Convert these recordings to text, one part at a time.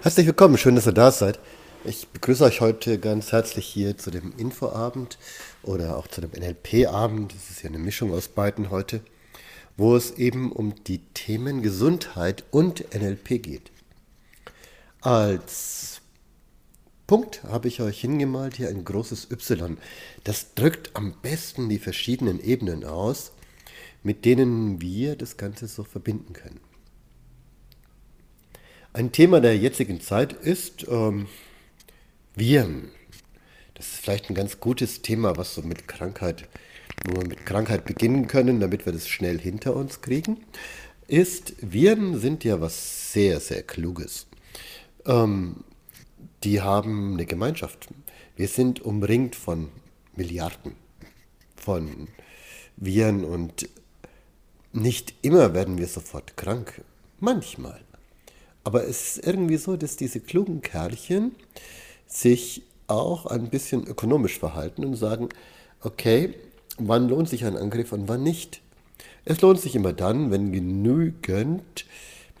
Herzlich willkommen, schön, dass ihr da seid. Ich begrüße euch heute ganz herzlich hier zu dem Infoabend oder auch zu dem NLP-Abend. Das ist ja eine Mischung aus beiden heute, wo es eben um die Themen Gesundheit und NLP geht. Als Punkt habe ich euch hingemalt hier ein großes Y. Das drückt am besten die verschiedenen Ebenen aus, mit denen wir das Ganze so verbinden können. Ein Thema der jetzigen Zeit ist ähm, Viren. Das ist vielleicht ein ganz gutes Thema, was so mit Krankheit, wo wir mit Krankheit beginnen können, damit wir das schnell hinter uns kriegen. Ist, Viren sind ja was sehr, sehr Kluges. Ähm, die haben eine Gemeinschaft. Wir sind umringt von Milliarden von Viren und nicht immer werden wir sofort krank. Manchmal. Aber es ist irgendwie so, dass diese klugen Kerlchen sich auch ein bisschen ökonomisch verhalten und sagen, okay, wann lohnt sich ein Angriff und wann nicht? Es lohnt sich immer dann, wenn genügend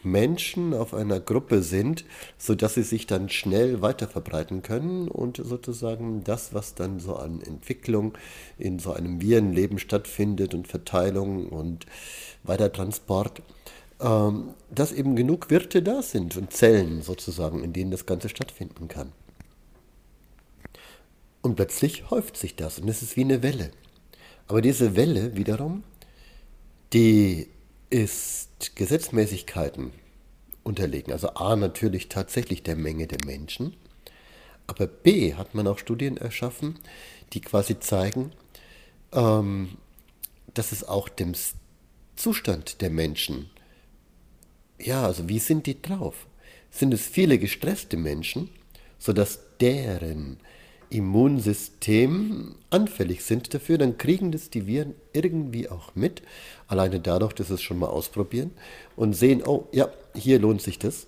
Menschen auf einer Gruppe sind, sodass sie sich dann schnell weiter verbreiten können und sozusagen das, was dann so an Entwicklung in so einem Virenleben stattfindet und Verteilung und Weitertransport, ähm, dass eben genug Wirte da sind und Zellen sozusagen, in denen das Ganze stattfinden kann. Und plötzlich häuft sich das und es ist wie eine Welle. Aber diese Welle wiederum, die ist Gesetzmäßigkeiten unterlegen. Also A natürlich tatsächlich der Menge der Menschen, aber B hat man auch Studien erschaffen, die quasi zeigen, ähm, dass es auch dem Zustand der Menschen ja, also wie sind die drauf? Sind es viele gestresste Menschen, sodass deren Immunsystem anfällig sind dafür, dann kriegen das die Viren irgendwie auch mit, alleine dadurch, dass sie es schon mal ausprobieren und sehen, oh ja, hier lohnt sich das.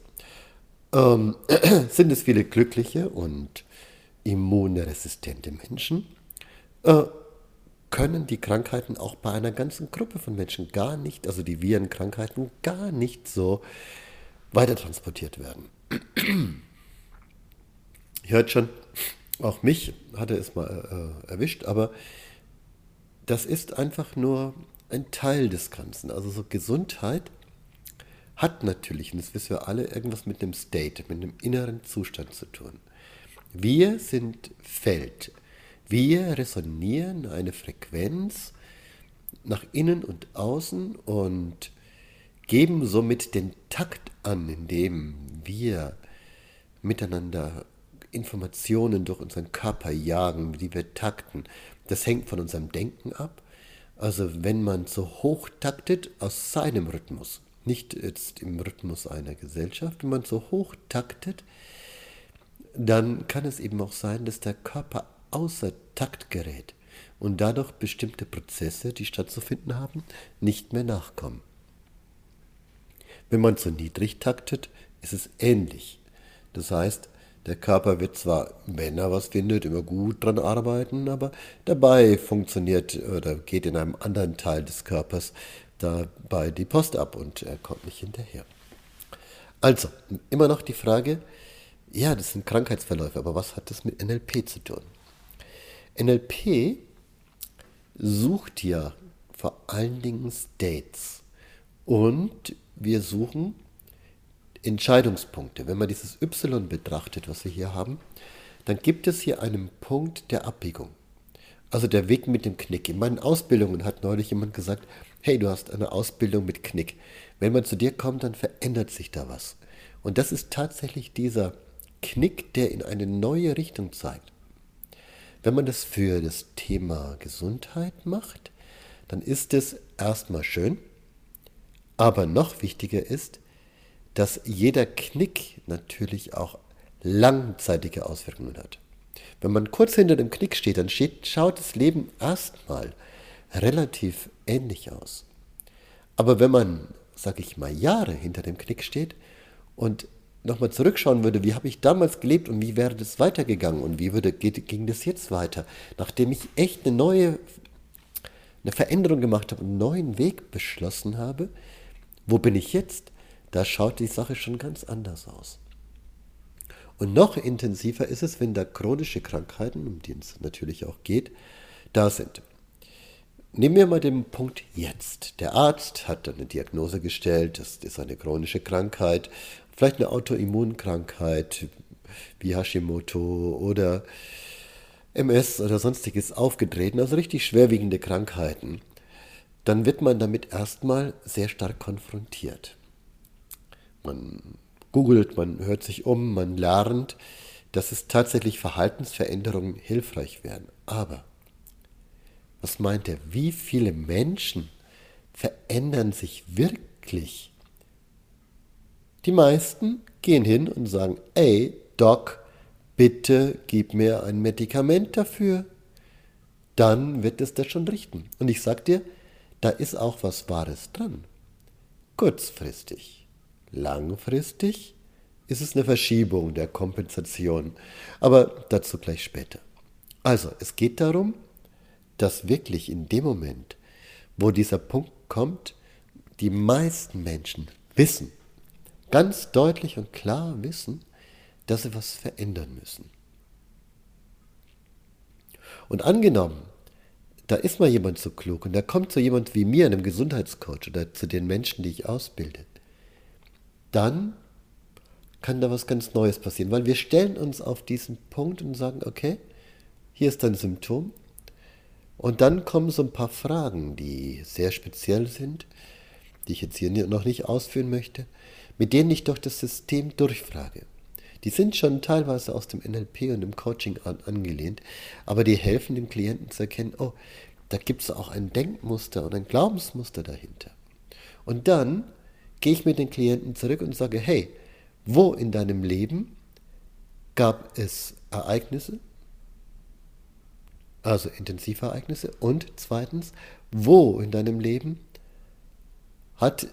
Ähm, sind es viele glückliche und immunresistente Menschen, äh, können die Krankheiten auch bei einer ganzen Gruppe von Menschen gar nicht, also die Virenkrankheiten, gar nicht so weitertransportiert werden. Ihr hört schon, auch mich hatte es mal äh, erwischt, aber das ist einfach nur ein Teil des Ganzen. Also so Gesundheit hat natürlich, und das wissen wir alle, irgendwas mit einem State, mit einem inneren Zustand zu tun. Wir sind Feld. Wir resonieren eine Frequenz nach innen und außen und geben somit den Takt an, indem wir miteinander Informationen durch unseren Körper jagen, die wir takten. Das hängt von unserem Denken ab. Also wenn man so hoch taktet aus seinem Rhythmus, nicht jetzt im Rhythmus einer Gesellschaft, wenn man so hoch taktet, dann kann es eben auch sein, dass der Körper außer Takt gerät und dadurch bestimmte Prozesse, die stattzufinden haben, nicht mehr nachkommen. Wenn man zu niedrig taktet, ist es ähnlich. Das heißt, der Körper wird zwar, wenn er was findet, immer gut dran arbeiten, aber dabei funktioniert oder geht in einem anderen Teil des Körpers dabei die Post ab und er kommt nicht hinterher. Also, immer noch die Frage, ja, das sind Krankheitsverläufe, aber was hat das mit NLP zu tun? NLP sucht ja vor allen Dingen States und wir suchen Entscheidungspunkte. Wenn man dieses Y betrachtet, was wir hier haben, dann gibt es hier einen Punkt der Abbiegung. Also der Weg mit dem Knick. In meinen Ausbildungen hat neulich jemand gesagt, hey, du hast eine Ausbildung mit Knick. Wenn man zu dir kommt, dann verändert sich da was. Und das ist tatsächlich dieser Knick, der in eine neue Richtung zeigt. Wenn man das für das Thema Gesundheit macht, dann ist es erstmal schön, aber noch wichtiger ist, dass jeder Knick natürlich auch langzeitige Auswirkungen hat. Wenn man kurz hinter dem Knick steht, dann steht, schaut das Leben erstmal relativ ähnlich aus. Aber wenn man, sag ich mal, Jahre hinter dem Knick steht und nochmal zurückschauen würde, wie habe ich damals gelebt und wie wäre das weitergegangen und wie würde, geht, ging das jetzt weiter, nachdem ich echt eine neue eine Veränderung gemacht habe, einen neuen Weg beschlossen habe, wo bin ich jetzt? Da schaut die Sache schon ganz anders aus. Und noch intensiver ist es, wenn da chronische Krankheiten, um die es natürlich auch geht, da sind. Nehmen wir mal den Punkt jetzt. Der Arzt hat eine Diagnose gestellt, das ist eine chronische Krankheit, vielleicht eine Autoimmunkrankheit wie Hashimoto oder MS oder sonstiges aufgetreten, also richtig schwerwiegende Krankheiten. Dann wird man damit erstmal sehr stark konfrontiert. Man googelt, man hört sich um, man lernt, dass es tatsächlich Verhaltensveränderungen hilfreich werden. Aber was meint er? Wie viele Menschen verändern sich wirklich? Die meisten gehen hin und sagen, ey, Doc, bitte gib mir ein Medikament dafür. Dann wird es das schon richten. Und ich sag dir, da ist auch was Wahres dran. Kurzfristig Langfristig ist es eine Verschiebung der Kompensation, aber dazu gleich später. Also, es geht darum, dass wirklich in dem Moment, wo dieser Punkt kommt, die meisten Menschen wissen, ganz deutlich und klar wissen, dass sie was verändern müssen. Und angenommen, da ist mal jemand so klug und da kommt so jemand wie mir, einem Gesundheitscoach oder zu den Menschen, die ich ausbilde, dann kann da was ganz Neues passieren, weil wir stellen uns auf diesen Punkt und sagen, okay, hier ist ein Symptom. Und dann kommen so ein paar Fragen, die sehr speziell sind, die ich jetzt hier noch nicht ausführen möchte, mit denen ich doch das System durchfrage. Die sind schon teilweise aus dem NLP und dem Coaching an, angelehnt, aber die helfen dem Klienten zu erkennen, oh, da gibt es auch ein Denkmuster und ein Glaubensmuster dahinter. Und dann gehe ich mit den Klienten zurück und sage, hey, wo in deinem Leben gab es Ereignisse, also Intensivereignisse, und zweitens, wo in deinem Leben hat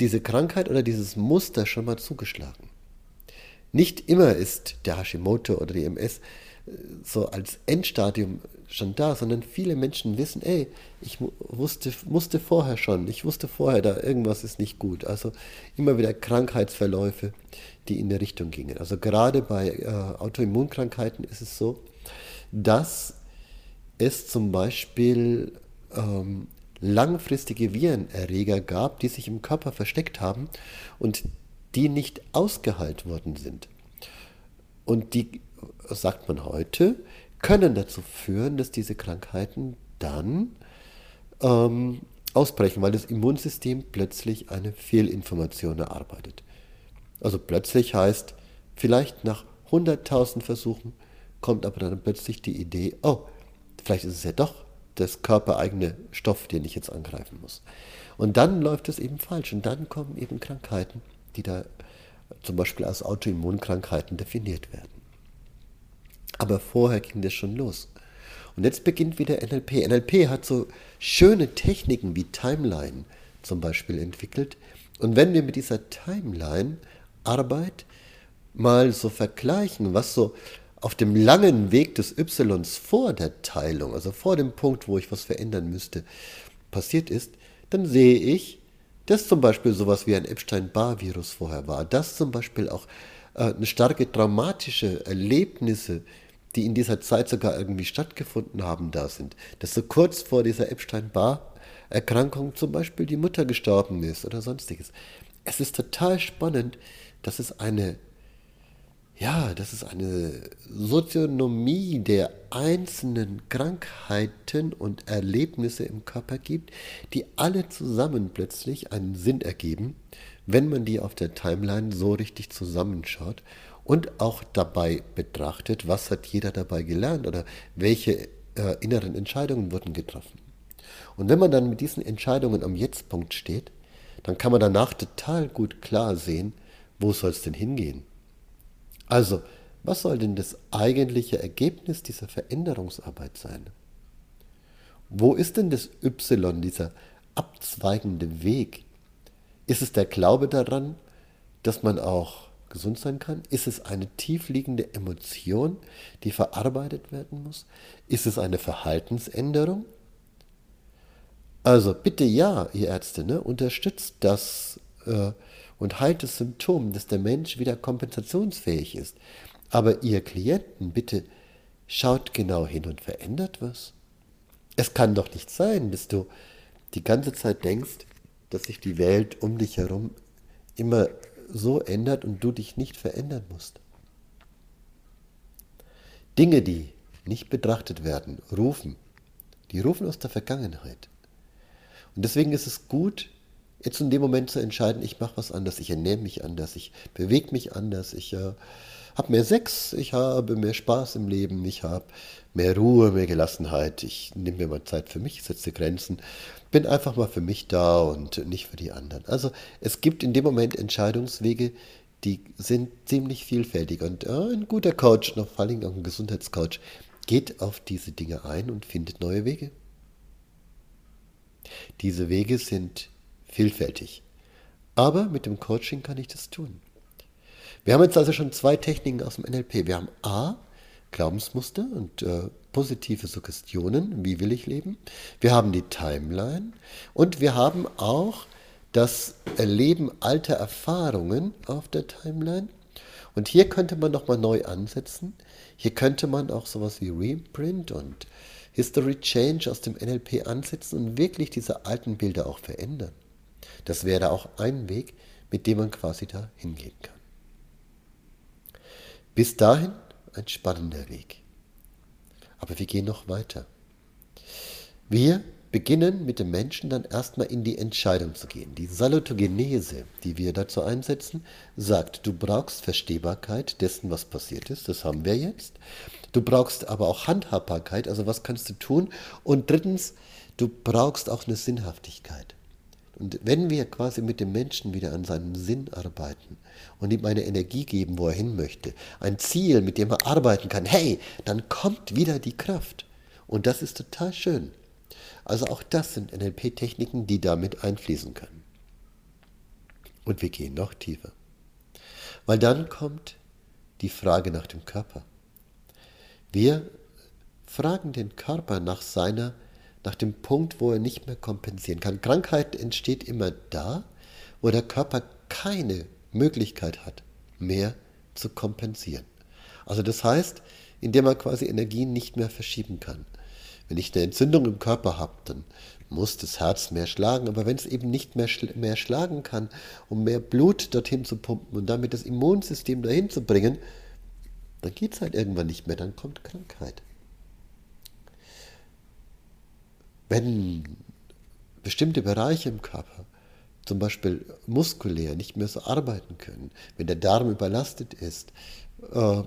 diese Krankheit oder dieses Muster schon mal zugeschlagen? Nicht immer ist der Hashimoto oder die MS so als Endstadium schon da, sondern viele Menschen wissen, ey, ich wusste, musste vorher schon, ich wusste vorher, da irgendwas ist nicht gut. Also immer wieder Krankheitsverläufe, die in der Richtung gingen. Also gerade bei äh, Autoimmunkrankheiten ist es so, dass es zum Beispiel ähm, langfristige Virenerreger gab, die sich im Körper versteckt haben und die nicht ausgeheilt worden sind. Und die sagt man heute, können dazu führen, dass diese Krankheiten dann ähm, ausbrechen, weil das Immunsystem plötzlich eine Fehlinformation erarbeitet. Also plötzlich heißt, vielleicht nach 100.000 Versuchen kommt aber dann plötzlich die Idee, oh, vielleicht ist es ja doch das körpereigene Stoff, den ich jetzt angreifen muss. Und dann läuft es eben falsch und dann kommen eben Krankheiten, die da zum Beispiel als Autoimmunkrankheiten definiert werden. Aber vorher ging das schon los. Und jetzt beginnt wieder NLP. NLP hat so schöne Techniken wie Timeline zum Beispiel entwickelt. Und wenn wir mit dieser Timeline-Arbeit mal so vergleichen, was so auf dem langen Weg des Ys vor der Teilung, also vor dem Punkt, wo ich was verändern müsste, passiert ist, dann sehe ich, dass zum Beispiel sowas wie ein Epstein-Barr-Virus vorher war, dass zum Beispiel auch äh, eine starke traumatische Erlebnisse die in dieser Zeit sogar irgendwie stattgefunden haben, da sind. Dass so kurz vor dieser Epstein-Barr-Erkrankung zum Beispiel die Mutter gestorben ist oder sonstiges. Es ist total spannend, dass es eine, ja, dass es eine Sozionomie der einzelnen Krankheiten und Erlebnisse im Körper gibt, die alle zusammen plötzlich einen Sinn ergeben, wenn man die auf der Timeline so richtig zusammenschaut und auch dabei betrachtet, was hat jeder dabei gelernt oder welche äh, inneren Entscheidungen wurden getroffen. Und wenn man dann mit diesen Entscheidungen am Jetztpunkt steht, dann kann man danach total gut klar sehen, wo soll es denn hingehen. Also, was soll denn das eigentliche Ergebnis dieser Veränderungsarbeit sein? Wo ist denn das Y, dieser abzweigende Weg? Ist es der Glaube daran, dass man auch gesund sein kann? Ist es eine tiefliegende Emotion, die verarbeitet werden muss? Ist es eine Verhaltensänderung? Also bitte ja, ihr Ärzte, ne, unterstützt das äh, und heilt das Symptom, dass der Mensch wieder kompensationsfähig ist. Aber ihr Klienten, bitte schaut genau hin und verändert was. Es kann doch nicht sein, dass du die ganze Zeit denkst, dass sich die Welt um dich herum immer so ändert und du dich nicht verändern musst. Dinge, die nicht betrachtet werden, rufen. Die rufen aus der Vergangenheit. Und deswegen ist es gut, jetzt in dem Moment zu entscheiden, ich mache was anders, ich ernähre mich anders, ich bewege mich anders, ich äh, habe mehr Sex, ich habe mehr Spaß im Leben, ich habe mehr Ruhe, mehr Gelassenheit, ich nehme mir mal Zeit für mich, setze Grenzen, bin einfach mal für mich da und nicht für die anderen. Also es gibt in dem Moment Entscheidungswege, die sind ziemlich vielfältig und äh, ein guter Coach, noch vor allem auch ein Gesundheitscoach, geht auf diese Dinge ein und findet neue Wege. Diese Wege sind vielfältig. Aber mit dem Coaching kann ich das tun. Wir haben jetzt also schon zwei Techniken aus dem NLP. Wir haben A, Glaubensmuster und äh, positive Suggestionen, wie will ich leben. Wir haben die Timeline und wir haben auch das Erleben alter Erfahrungen auf der Timeline. Und hier könnte man nochmal neu ansetzen. Hier könnte man auch sowas wie Reprint und History Change aus dem NLP ansetzen und wirklich diese alten Bilder auch verändern. Das wäre auch ein Weg, mit dem man quasi da hingehen kann. Bis dahin ein spannender Weg. Aber wir gehen noch weiter. Wir beginnen mit dem Menschen dann erstmal in die Entscheidung zu gehen. Die Salutogenese, die wir dazu einsetzen, sagt, du brauchst Verstehbarkeit dessen, was passiert ist. Das haben wir jetzt. Du brauchst aber auch Handhabbarkeit, also was kannst du tun? Und drittens, du brauchst auch eine Sinnhaftigkeit. Und wenn wir quasi mit dem Menschen wieder an seinem Sinn arbeiten und ihm eine Energie geben, wo er hin möchte, ein Ziel, mit dem er arbeiten kann, hey, dann kommt wieder die Kraft. Und das ist total schön. Also auch das sind NLP-Techniken, die damit einfließen können. Und wir gehen noch tiefer. Weil dann kommt die Frage nach dem Körper. Wir fragen den Körper nach seiner nach dem Punkt, wo er nicht mehr kompensieren kann. Krankheit entsteht immer da, wo der Körper keine Möglichkeit hat, mehr zu kompensieren. Also das heißt, indem er quasi Energien nicht mehr verschieben kann. Wenn ich eine Entzündung im Körper habe, dann muss das Herz mehr schlagen, aber wenn es eben nicht mehr, schl mehr schlagen kann, um mehr Blut dorthin zu pumpen und damit das Immunsystem dahin zu bringen, dann geht es halt irgendwann nicht mehr, dann kommt Krankheit. Wenn bestimmte Bereiche im Körper, zum Beispiel muskulär, nicht mehr so arbeiten können, wenn der Darm überlastet ist, äh,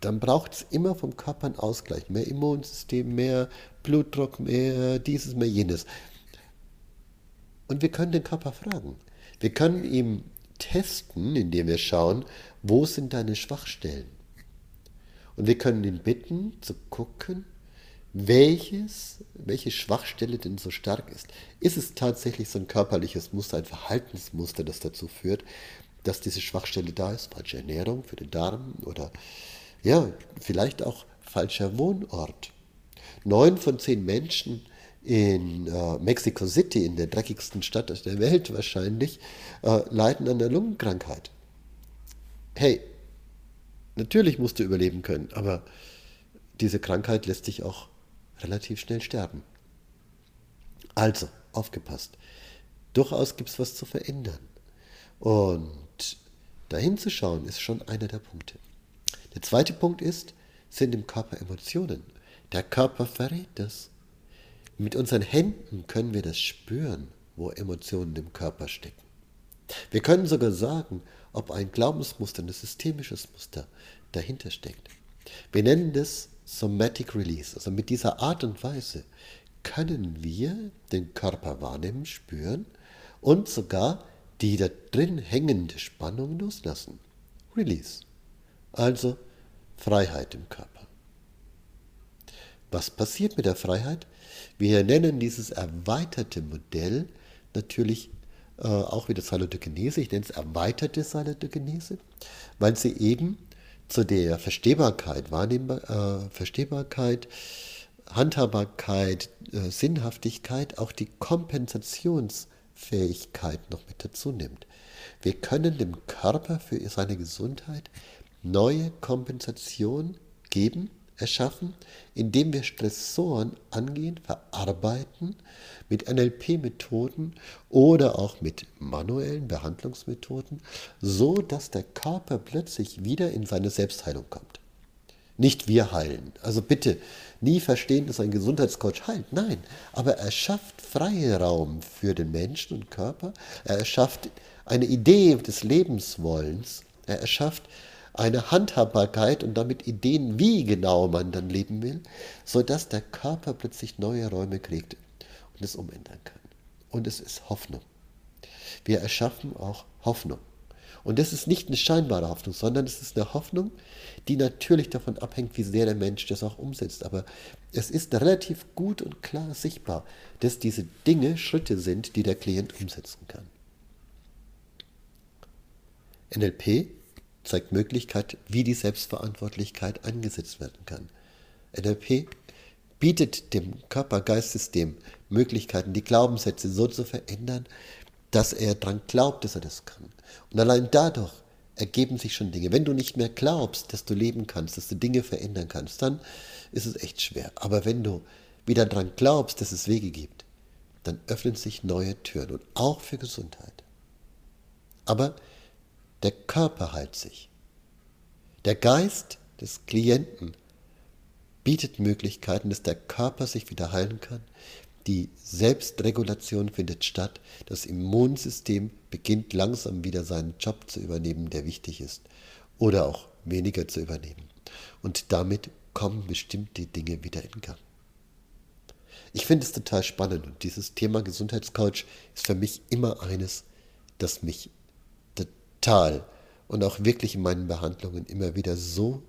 dann braucht es immer vom Körper einen Ausgleich. Mehr Immunsystem, mehr Blutdruck, mehr dieses, mehr jenes. Und wir können den Körper fragen. Wir können ihm testen, indem wir schauen, wo sind deine Schwachstellen. Und wir können ihn bitten zu gucken, welches, welche Schwachstelle denn so stark ist. Ist es tatsächlich so ein körperliches Muster, ein Verhaltensmuster, das dazu führt, dass diese Schwachstelle da ist? Falsche Ernährung für den Darm oder ja, vielleicht auch falscher Wohnort. Neun von zehn Menschen in äh, Mexico City, in der dreckigsten Stadt der Welt wahrscheinlich, äh, leiden an der Lungenkrankheit. Hey, natürlich musst du überleben können, aber diese Krankheit lässt sich auch relativ schnell sterben. Also, aufgepasst. Durchaus gibt es was zu verändern. Und dahin zu schauen, ist schon einer der Punkte. Der zweite Punkt ist, sind im Körper Emotionen. Der Körper verrät das. Mit unseren Händen können wir das spüren, wo Emotionen im Körper stecken. Wir können sogar sagen, ob ein Glaubensmuster, ein systemisches Muster dahinter steckt. Wir nennen das Somatic Release. Also mit dieser Art und Weise können wir den Körper wahrnehmen, spüren und sogar die da drin hängende Spannung loslassen. Release. Also Freiheit im Körper. Was passiert mit der Freiheit? Wir nennen dieses erweiterte Modell natürlich äh, auch wieder Salutogenese. Ich nenne es erweiterte Salutogenese, weil sie eben zu der Verstehbarkeit, Wahrnehmbar, äh, Verstehbarkeit, Handhabbarkeit, äh, Sinnhaftigkeit auch die Kompensationsfähigkeit noch mit dazu nimmt. Wir können dem Körper für seine Gesundheit neue Kompensation geben, erschaffen, indem wir Stressoren angehen, verarbeiten mit NLP-Methoden oder auch mit manuellen Behandlungsmethoden, so dass der Körper plötzlich wieder in seine Selbstheilung kommt. Nicht wir heilen. Also bitte nie verstehen, dass ein Gesundheitscoach heilt. Nein, aber er schafft Freiraum für den Menschen und Körper. Er erschafft eine Idee des Lebenswollens. Er erschafft eine Handhabbarkeit und damit Ideen, wie genau man dann leben will, sodass der Körper plötzlich neue Räume kriegt und es umändern kann. Und es ist Hoffnung. Wir erschaffen auch Hoffnung. Und das ist nicht eine scheinbare Hoffnung, sondern es ist eine Hoffnung, die natürlich davon abhängt, wie sehr der Mensch das auch umsetzt. Aber es ist relativ gut und klar sichtbar, dass diese Dinge Schritte sind, die der Klient umsetzen kann. NLP zeigt Möglichkeit, wie die Selbstverantwortlichkeit eingesetzt werden kann. NLP bietet dem Körper-Geist-System Möglichkeiten, die Glaubenssätze so zu verändern, dass er daran glaubt, dass er das kann. Und allein dadurch ergeben sich schon Dinge. Wenn du nicht mehr glaubst, dass du leben kannst, dass du Dinge verändern kannst, dann ist es echt schwer. Aber wenn du wieder daran glaubst, dass es Wege gibt, dann öffnen sich neue Türen und auch für Gesundheit. Aber der Körper heilt sich. Der Geist des Klienten bietet Möglichkeiten, dass der Körper sich wieder heilen kann. Die Selbstregulation findet statt. Das Immunsystem beginnt langsam wieder seinen Job zu übernehmen, der wichtig ist. Oder auch weniger zu übernehmen. Und damit kommen bestimmte Dinge wieder in Gang. Ich finde es total spannend und dieses Thema Gesundheitscoach ist für mich immer eines, das mich total und auch wirklich in meinen Behandlungen immer wieder so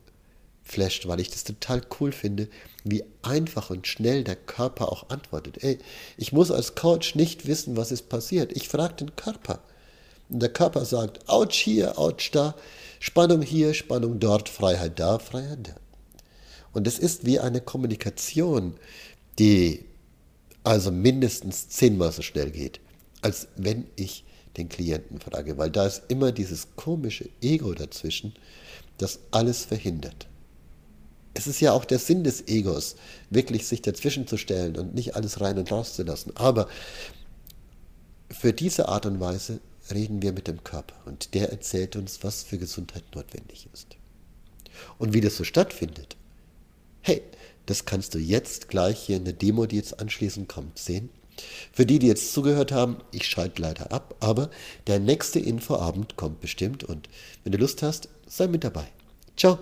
flasht, weil ich das total cool finde, wie einfach und schnell der Körper auch antwortet. Ey, ich muss als Coach nicht wissen, was ist passiert. Ich frage den Körper. Und der Körper sagt, ouch hier, ouch da, Spannung hier, Spannung dort, Freiheit da, Freiheit da. Und es ist wie eine Kommunikation, die also mindestens zehnmal so schnell geht, als wenn ich den Klienten frage, weil da ist immer dieses komische Ego dazwischen, das alles verhindert. Es ist ja auch der Sinn des Egos, wirklich sich dazwischen zu stellen und nicht alles rein und raus zu lassen. Aber für diese Art und Weise reden wir mit dem Körper und der erzählt uns, was für Gesundheit notwendig ist. Und wie das so stattfindet, hey, das kannst du jetzt gleich hier in der Demo, die jetzt anschließend kommt, sehen. Für die, die jetzt zugehört haben, ich schalte leider ab, aber der nächste Infoabend kommt bestimmt und wenn du Lust hast, sei mit dabei. Ciao.